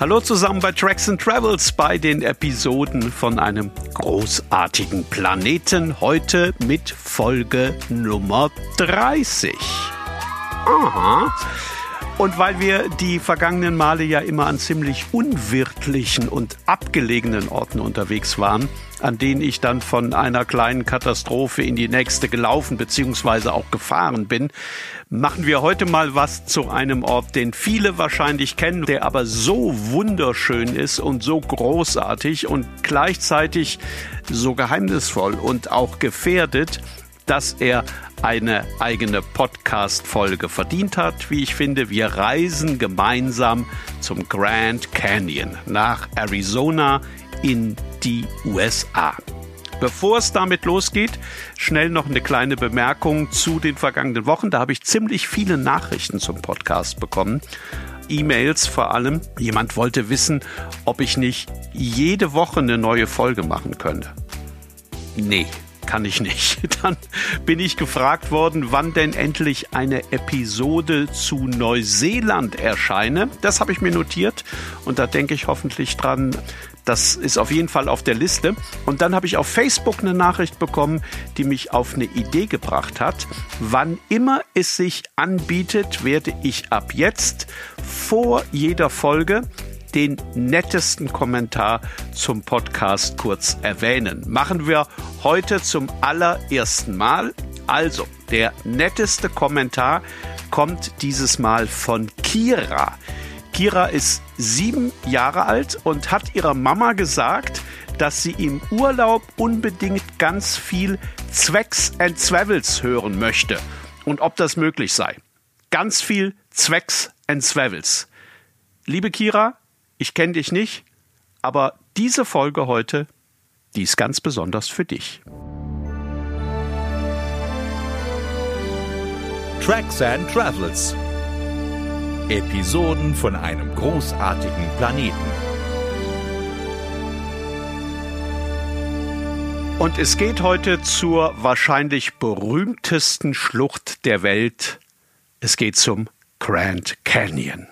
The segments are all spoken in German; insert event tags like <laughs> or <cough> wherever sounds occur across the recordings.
Hallo zusammen bei Tracks and Travels bei den Episoden von einem großartigen Planeten. Heute mit Folge Nummer 30. Aha. Und weil wir die vergangenen Male ja immer an ziemlich unwirtlichen und abgelegenen Orten unterwegs waren, an denen ich dann von einer kleinen Katastrophe in die nächste gelaufen bzw. auch gefahren bin, machen wir heute mal was zu einem Ort, den viele wahrscheinlich kennen, der aber so wunderschön ist und so großartig und gleichzeitig so geheimnisvoll und auch gefährdet, dass er eine eigene Podcast-Folge verdient hat. Wie ich finde, wir reisen gemeinsam zum Grand Canyon nach Arizona in die USA. Bevor es damit losgeht, schnell noch eine kleine Bemerkung zu den vergangenen Wochen. Da habe ich ziemlich viele Nachrichten zum Podcast bekommen. E-Mails vor allem. Jemand wollte wissen, ob ich nicht jede Woche eine neue Folge machen könnte. Nee, kann ich nicht. <laughs> Dann bin ich gefragt worden, wann denn endlich eine Episode zu Neuseeland erscheine. Das habe ich mir notiert und da denke ich hoffentlich dran. Das ist auf jeden Fall auf der Liste. Und dann habe ich auf Facebook eine Nachricht bekommen, die mich auf eine Idee gebracht hat. Wann immer es sich anbietet, werde ich ab jetzt vor jeder Folge den nettesten Kommentar zum Podcast kurz erwähnen. Machen wir heute zum allerersten Mal. Also, der netteste Kommentar kommt dieses Mal von Kira. Kira ist sieben Jahre alt und hat ihrer Mama gesagt, dass sie im Urlaub unbedingt ganz viel Zwecks and Zwevels hören möchte und ob das möglich sei. Ganz viel Zwecks and Zwevels. Liebe Kira, ich kenne dich nicht, aber diese Folge heute, die ist ganz besonders für dich. Tracks and Travels. Episoden von einem großartigen Planeten. Und es geht heute zur wahrscheinlich berühmtesten Schlucht der Welt. Es geht zum Grand Canyon.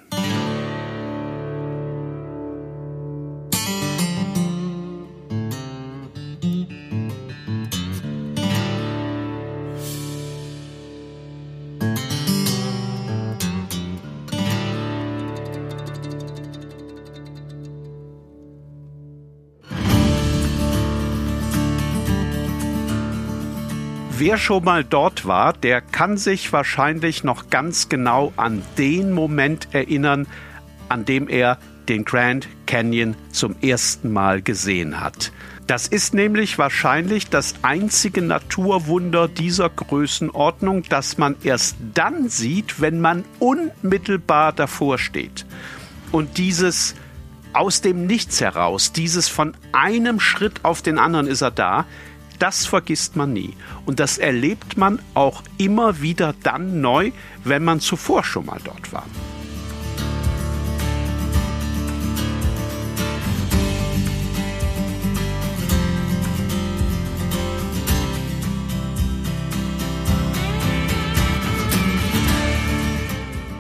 Wer schon mal dort war, der kann sich wahrscheinlich noch ganz genau an den Moment erinnern, an dem er den Grand Canyon zum ersten Mal gesehen hat. Das ist nämlich wahrscheinlich das einzige Naturwunder dieser Größenordnung, das man erst dann sieht, wenn man unmittelbar davor steht. Und dieses aus dem Nichts heraus, dieses von einem Schritt auf den anderen ist er da, das vergisst man nie. Und das erlebt man auch immer wieder dann neu, wenn man zuvor schon mal dort war.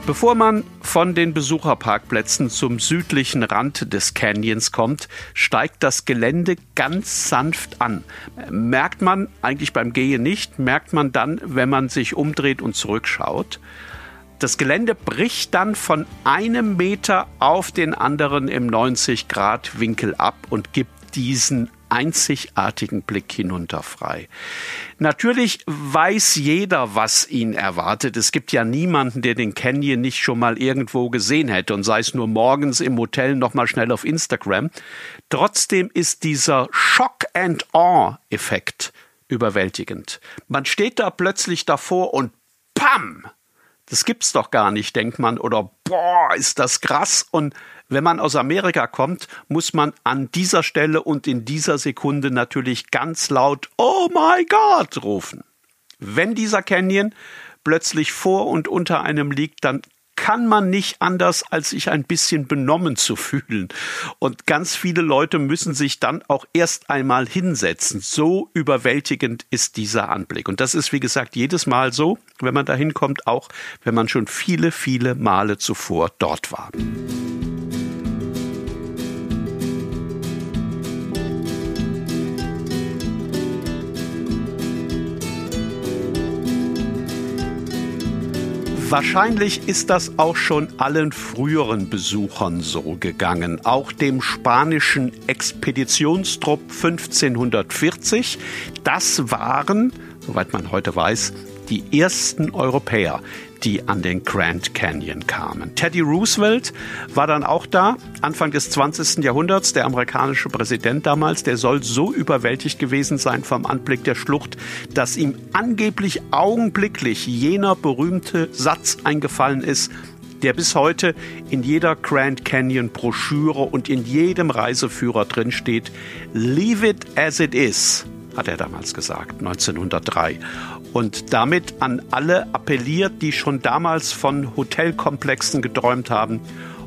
Bevor man von den Besucherparkplätzen zum südlichen Rand des Canyons kommt, steigt das Gelände ganz sanft an. Merkt man eigentlich beim Gehen nicht, merkt man dann, wenn man sich umdreht und zurückschaut. Das Gelände bricht dann von einem Meter auf den anderen im 90 Grad Winkel ab und gibt diesen einzigartigen Blick hinunter frei. Natürlich weiß jeder, was ihn erwartet. Es gibt ja niemanden, der den Canyon nicht schon mal irgendwo gesehen hätte und sei es nur morgens im Hotel noch mal schnell auf Instagram. Trotzdem ist dieser Shock and Awe Effekt überwältigend. Man steht da plötzlich davor und pam! Das gibt's doch gar nicht, denkt man, oder boah, ist das krass und wenn man aus Amerika kommt, muss man an dieser Stelle und in dieser Sekunde natürlich ganz laut Oh my God rufen. Wenn dieser Canyon plötzlich vor und unter einem liegt, dann kann man nicht anders, als sich ein bisschen benommen zu fühlen. Und ganz viele Leute müssen sich dann auch erst einmal hinsetzen. So überwältigend ist dieser Anblick. Und das ist, wie gesagt, jedes Mal so, wenn man da hinkommt, auch wenn man schon viele, viele Male zuvor dort war. Wahrscheinlich ist das auch schon allen früheren Besuchern so gegangen, auch dem spanischen Expeditionstrupp 1540. Das waren, soweit man heute weiß, die ersten Europäer, die an den Grand Canyon kamen. Teddy Roosevelt war dann auch da, Anfang des 20. Jahrhunderts, der amerikanische Präsident damals, der soll so überwältigt gewesen sein vom Anblick der Schlucht, dass ihm angeblich augenblicklich jener berühmte Satz eingefallen ist, der bis heute in jeder Grand Canyon Broschüre und in jedem Reiseführer drin steht. Leave it as it is, hat er damals gesagt, 1903 und damit an alle appelliert, die schon damals von Hotelkomplexen geträumt haben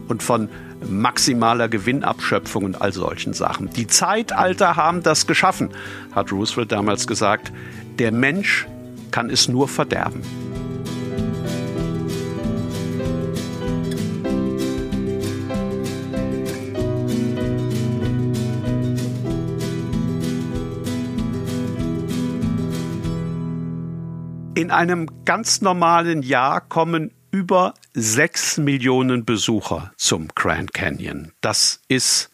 und von maximaler Gewinnabschöpfung und all solchen Sachen. Die Zeitalter haben das geschaffen, hat Roosevelt damals gesagt. Der Mensch kann es nur verderben. In einem ganz normalen Jahr kommen über sechs Millionen Besucher zum Grand Canyon. Das ist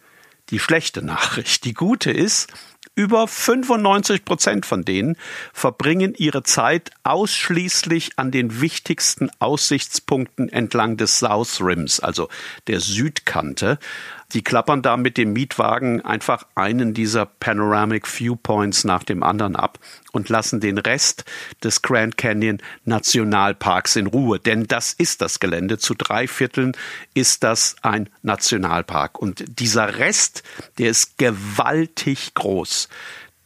die schlechte Nachricht. Die gute ist, über 95 Prozent von denen verbringen ihre Zeit ausschließlich an den wichtigsten Aussichtspunkten entlang des South Rims, also der Südkante. Die klappern da mit dem Mietwagen einfach einen dieser Panoramic Viewpoints nach dem anderen ab und lassen den Rest des Grand Canyon Nationalparks in Ruhe. Denn das ist das Gelände. Zu drei Vierteln ist das ein Nationalpark. Und dieser Rest, der ist gewaltig groß.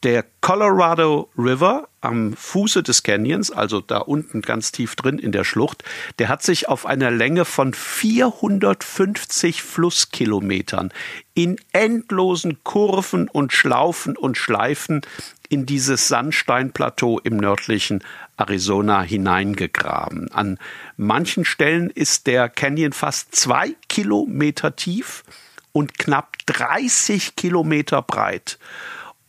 Der Colorado River am Fuße des Canyons, also da unten ganz tief drin in der Schlucht, der hat sich auf einer Länge von 450 Flusskilometern in endlosen Kurven und Schlaufen und Schleifen in dieses Sandsteinplateau im nördlichen Arizona hineingegraben. An manchen Stellen ist der Canyon fast zwei Kilometer tief und knapp 30 Kilometer breit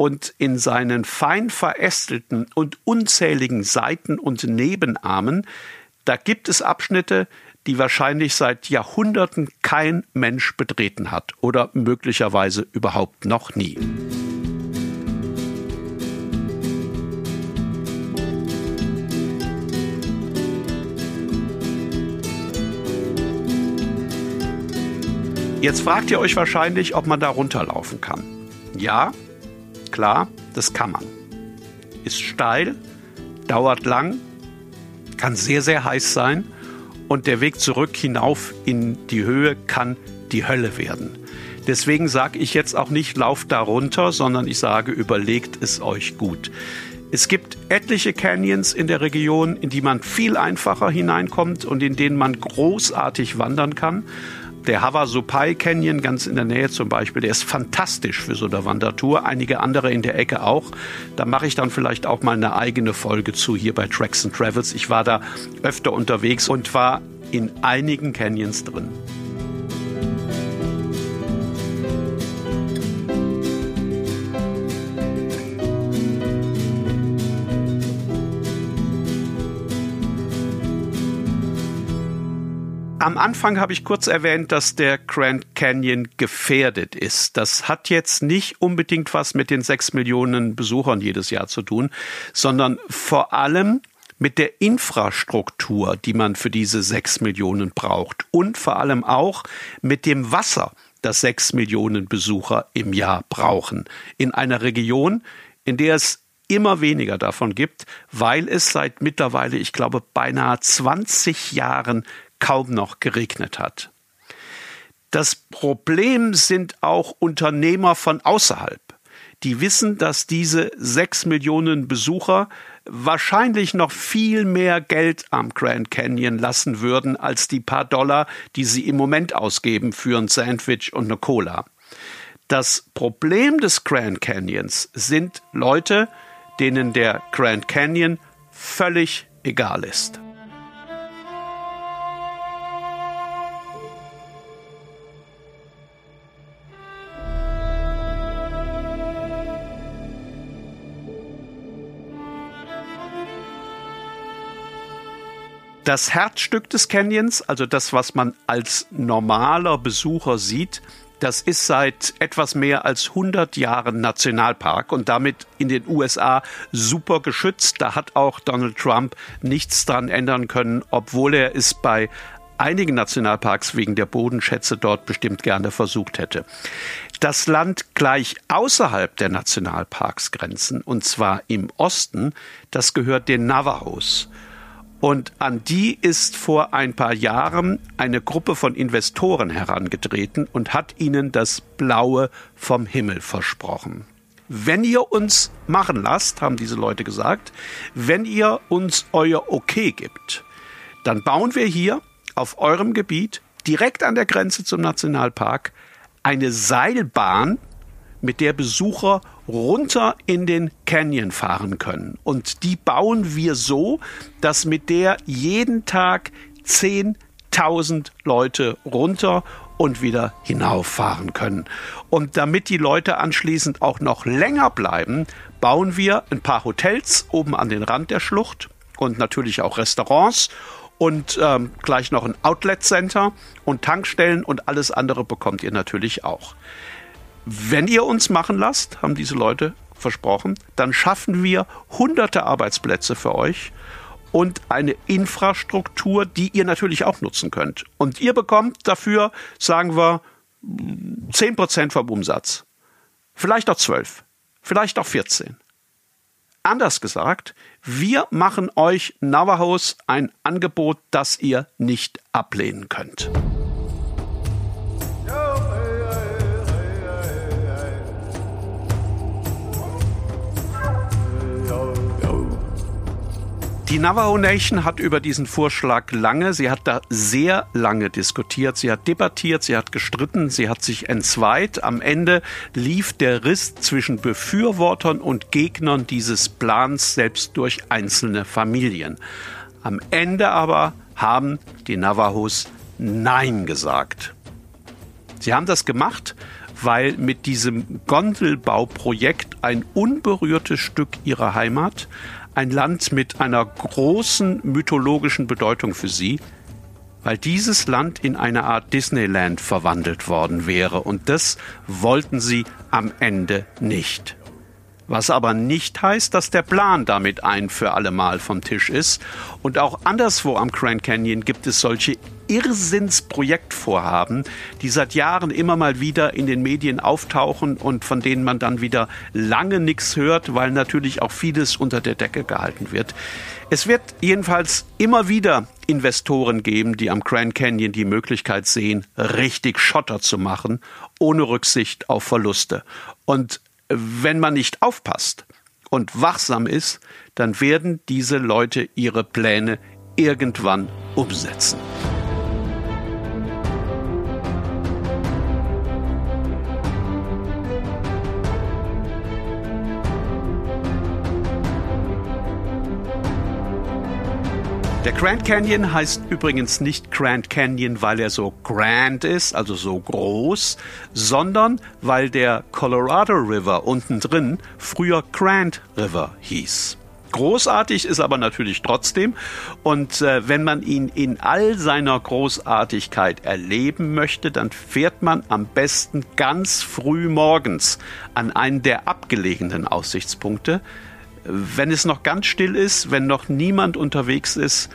und in seinen fein verästelten und unzähligen Seiten- und Nebenarmen, da gibt es Abschnitte, die wahrscheinlich seit Jahrhunderten kein Mensch betreten hat oder möglicherweise überhaupt noch nie. Jetzt fragt ihr euch wahrscheinlich, ob man da runterlaufen kann. Ja, Klar, das kann man. Ist steil, dauert lang, kann sehr, sehr heiß sein und der Weg zurück hinauf in die Höhe kann die Hölle werden. Deswegen sage ich jetzt auch nicht, lauft da runter, sondern ich sage, überlegt es euch gut. Es gibt etliche Canyons in der Region, in die man viel einfacher hineinkommt und in denen man großartig wandern kann. Der Havasupai Canyon ganz in der Nähe zum Beispiel, der ist fantastisch für so eine Wandertour. Einige andere in der Ecke auch. Da mache ich dann vielleicht auch mal eine eigene Folge zu hier bei Tracks and Travels. Ich war da öfter unterwegs und war in einigen Canyons drin. Am Anfang habe ich kurz erwähnt, dass der Grand Canyon gefährdet ist. Das hat jetzt nicht unbedingt was mit den sechs Millionen Besuchern jedes Jahr zu tun, sondern vor allem mit der Infrastruktur, die man für diese sechs Millionen braucht und vor allem auch mit dem Wasser, das sechs Millionen Besucher im Jahr brauchen. In einer Region, in der es immer weniger davon gibt, weil es seit mittlerweile, ich glaube, beinahe 20 Jahren kaum noch geregnet hat. Das Problem sind auch Unternehmer von außerhalb. Die wissen, dass diese sechs Millionen Besucher wahrscheinlich noch viel mehr Geld am Grand Canyon lassen würden als die paar Dollar, die sie im Moment ausgeben für ein Sandwich und eine Cola. Das Problem des Grand Canyons sind Leute, denen der Grand Canyon völlig egal ist. Das Herzstück des Canyons, also das, was man als normaler Besucher sieht, das ist seit etwas mehr als 100 Jahren Nationalpark und damit in den USA super geschützt. Da hat auch Donald Trump nichts dran ändern können, obwohl er es bei einigen Nationalparks wegen der Bodenschätze dort bestimmt gerne versucht hätte. Das Land gleich außerhalb der Nationalparksgrenzen, und zwar im Osten, das gehört den Navajos. Und an die ist vor ein paar Jahren eine Gruppe von Investoren herangetreten und hat ihnen das Blaue vom Himmel versprochen. Wenn ihr uns machen lasst, haben diese Leute gesagt, wenn ihr uns euer Okay gibt, dann bauen wir hier auf eurem Gebiet direkt an der Grenze zum Nationalpark eine Seilbahn, mit der Besucher runter in den Canyon fahren können. Und die bauen wir so, dass mit der jeden Tag 10.000 Leute runter und wieder hinauffahren können. Und damit die Leute anschließend auch noch länger bleiben, bauen wir ein paar Hotels oben an den Rand der Schlucht und natürlich auch Restaurants und ähm, gleich noch ein Outlet Center und Tankstellen und alles andere bekommt ihr natürlich auch. Wenn ihr uns machen lasst, haben diese Leute versprochen, dann schaffen wir hunderte Arbeitsplätze für euch und eine Infrastruktur, die ihr natürlich auch nutzen könnt. Und ihr bekommt dafür, sagen wir, 10% vom Umsatz. Vielleicht auch 12, vielleicht auch 14. Anders gesagt, wir machen euch Navajos ein Angebot, das ihr nicht ablehnen könnt. Die Navajo Nation hat über diesen Vorschlag lange, sie hat da sehr lange diskutiert, sie hat debattiert, sie hat gestritten, sie hat sich entzweit. Am Ende lief der Riss zwischen Befürwortern und Gegnern dieses Plans selbst durch einzelne Familien. Am Ende aber haben die Navajos Nein gesagt. Sie haben das gemacht, weil mit diesem Gondelbauprojekt ein unberührtes Stück ihrer Heimat, ein Land mit einer großen mythologischen Bedeutung für sie, weil dieses Land in eine Art Disneyland verwandelt worden wäre und das wollten sie am Ende nicht. Was aber nicht heißt, dass der Plan damit ein für alle Mal vom Tisch ist. Und auch anderswo am Grand Canyon gibt es solche Irrsinnsprojektvorhaben, die seit Jahren immer mal wieder in den Medien auftauchen und von denen man dann wieder lange nichts hört, weil natürlich auch vieles unter der Decke gehalten wird. Es wird jedenfalls immer wieder Investoren geben, die am Grand Canyon die Möglichkeit sehen, richtig Schotter zu machen, ohne Rücksicht auf Verluste. Und wenn man nicht aufpasst und wachsam ist, dann werden diese Leute ihre Pläne irgendwann umsetzen. Der Grand Canyon heißt übrigens nicht Grand Canyon, weil er so grand ist, also so groß, sondern weil der Colorado River unten drin früher Grand River hieß. Großartig ist aber natürlich trotzdem. Und äh, wenn man ihn in all seiner Großartigkeit erleben möchte, dann fährt man am besten ganz früh morgens an einen der abgelegenen Aussichtspunkte wenn es noch ganz still ist, wenn noch niemand unterwegs ist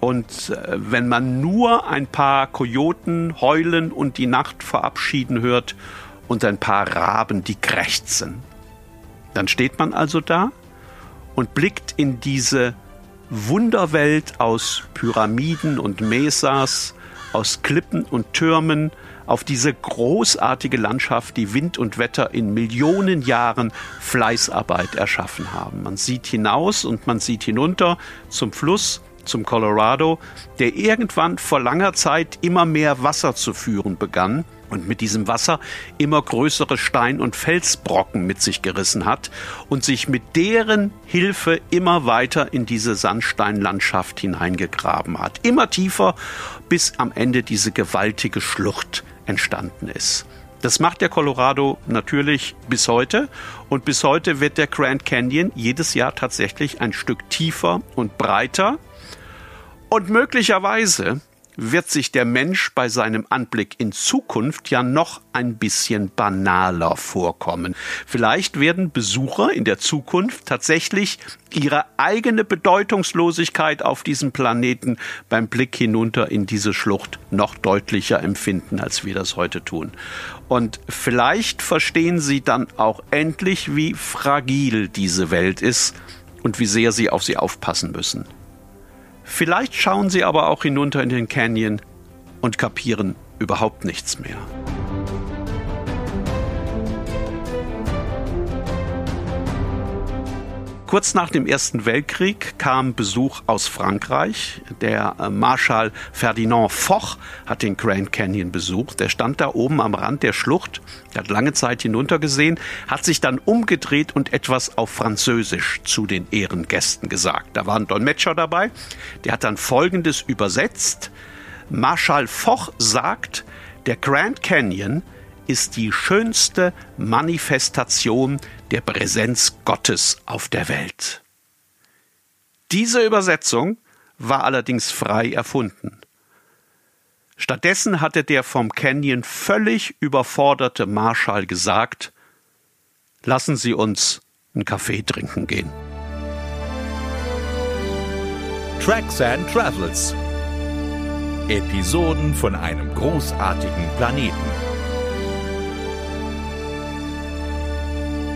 und äh, wenn man nur ein paar Kojoten heulen und die Nacht verabschieden hört und ein paar Raben, die krächzen. Dann steht man also da und blickt in diese Wunderwelt aus Pyramiden und Mesas, aus Klippen und Türmen, auf diese großartige Landschaft, die Wind und Wetter in Millionen Jahren Fleißarbeit erschaffen haben. Man sieht hinaus und man sieht hinunter zum Fluss, zum Colorado, der irgendwann vor langer Zeit immer mehr Wasser zu führen begann und mit diesem Wasser immer größere Stein- und Felsbrocken mit sich gerissen hat und sich mit deren Hilfe immer weiter in diese Sandsteinlandschaft hineingegraben hat. Immer tiefer, bis am Ende diese gewaltige Schlucht entstanden ist. Das macht der Colorado natürlich bis heute. Und bis heute wird der Grand Canyon jedes Jahr tatsächlich ein Stück tiefer und breiter. Und möglicherweise wird sich der Mensch bei seinem Anblick in Zukunft ja noch ein bisschen banaler vorkommen. Vielleicht werden Besucher in der Zukunft tatsächlich ihre eigene Bedeutungslosigkeit auf diesem Planeten beim Blick hinunter in diese Schlucht noch deutlicher empfinden, als wir das heute tun. Und vielleicht verstehen sie dann auch endlich, wie fragil diese Welt ist und wie sehr sie auf sie aufpassen müssen. Vielleicht schauen sie aber auch hinunter in den Canyon und kapieren überhaupt nichts mehr. Kurz nach dem Ersten Weltkrieg kam Besuch aus Frankreich. Der äh, Marschall Ferdinand Foch hat den Grand Canyon besucht. Der stand da oben am Rand der Schlucht, hat lange Zeit hinuntergesehen, hat sich dann umgedreht und etwas auf Französisch zu den Ehrengästen gesagt. Da war ein Dolmetscher dabei, der hat dann Folgendes übersetzt. Marschall Foch sagt, der Grand Canyon ist die schönste Manifestation der Präsenz Gottes auf der Welt. Diese Übersetzung war allerdings frei erfunden. Stattdessen hatte der vom Canyon völlig überforderte Marschall gesagt, lassen Sie uns einen Kaffee trinken gehen. Tracks and Travels. Episoden von einem großartigen Planeten.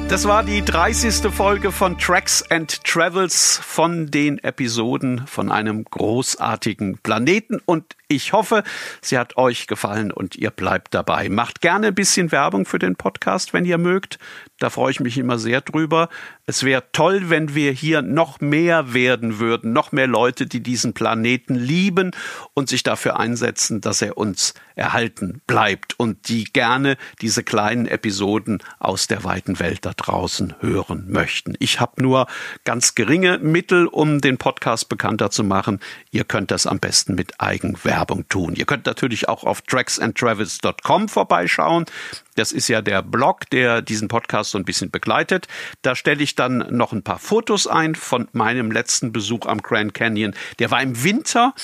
Das war die 30. Folge von Tracks and Travels von den Episoden von einem großartigen Planeten und ich hoffe, sie hat euch gefallen und ihr bleibt dabei. Macht gerne ein bisschen Werbung für den Podcast, wenn ihr mögt. Da freue ich mich immer sehr drüber. Es wäre toll, wenn wir hier noch mehr werden würden, noch mehr Leute, die diesen Planeten lieben und sich dafür einsetzen, dass er uns erhalten bleibt und die gerne diese kleinen Episoden aus der weiten Welt da draußen hören möchten. Ich habe nur ganz geringe Mittel, um den Podcast bekannter zu machen. Ihr könnt das am besten mit Eigenwerbung tun. Ihr könnt natürlich auch auf tracksandtravels.com vorbeischauen. Das ist ja der Blog, der diesen Podcast so ein bisschen begleitet. Da stelle ich dann noch ein paar Fotos ein von meinem letzten Besuch am Grand Canyon. Der war im Winter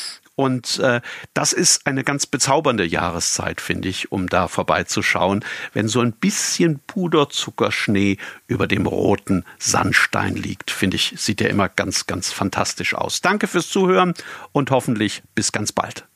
und äh, das ist eine ganz bezaubernde Jahreszeit, finde ich, um da vorbeizuschauen, wenn so ein bisschen Puderzuckerschnee über dem roten Sandstein liegt. Finde ich, sieht der immer ganz, ganz fantastisch aus. Danke fürs Zuhören und hoffentlich bis ganz bald.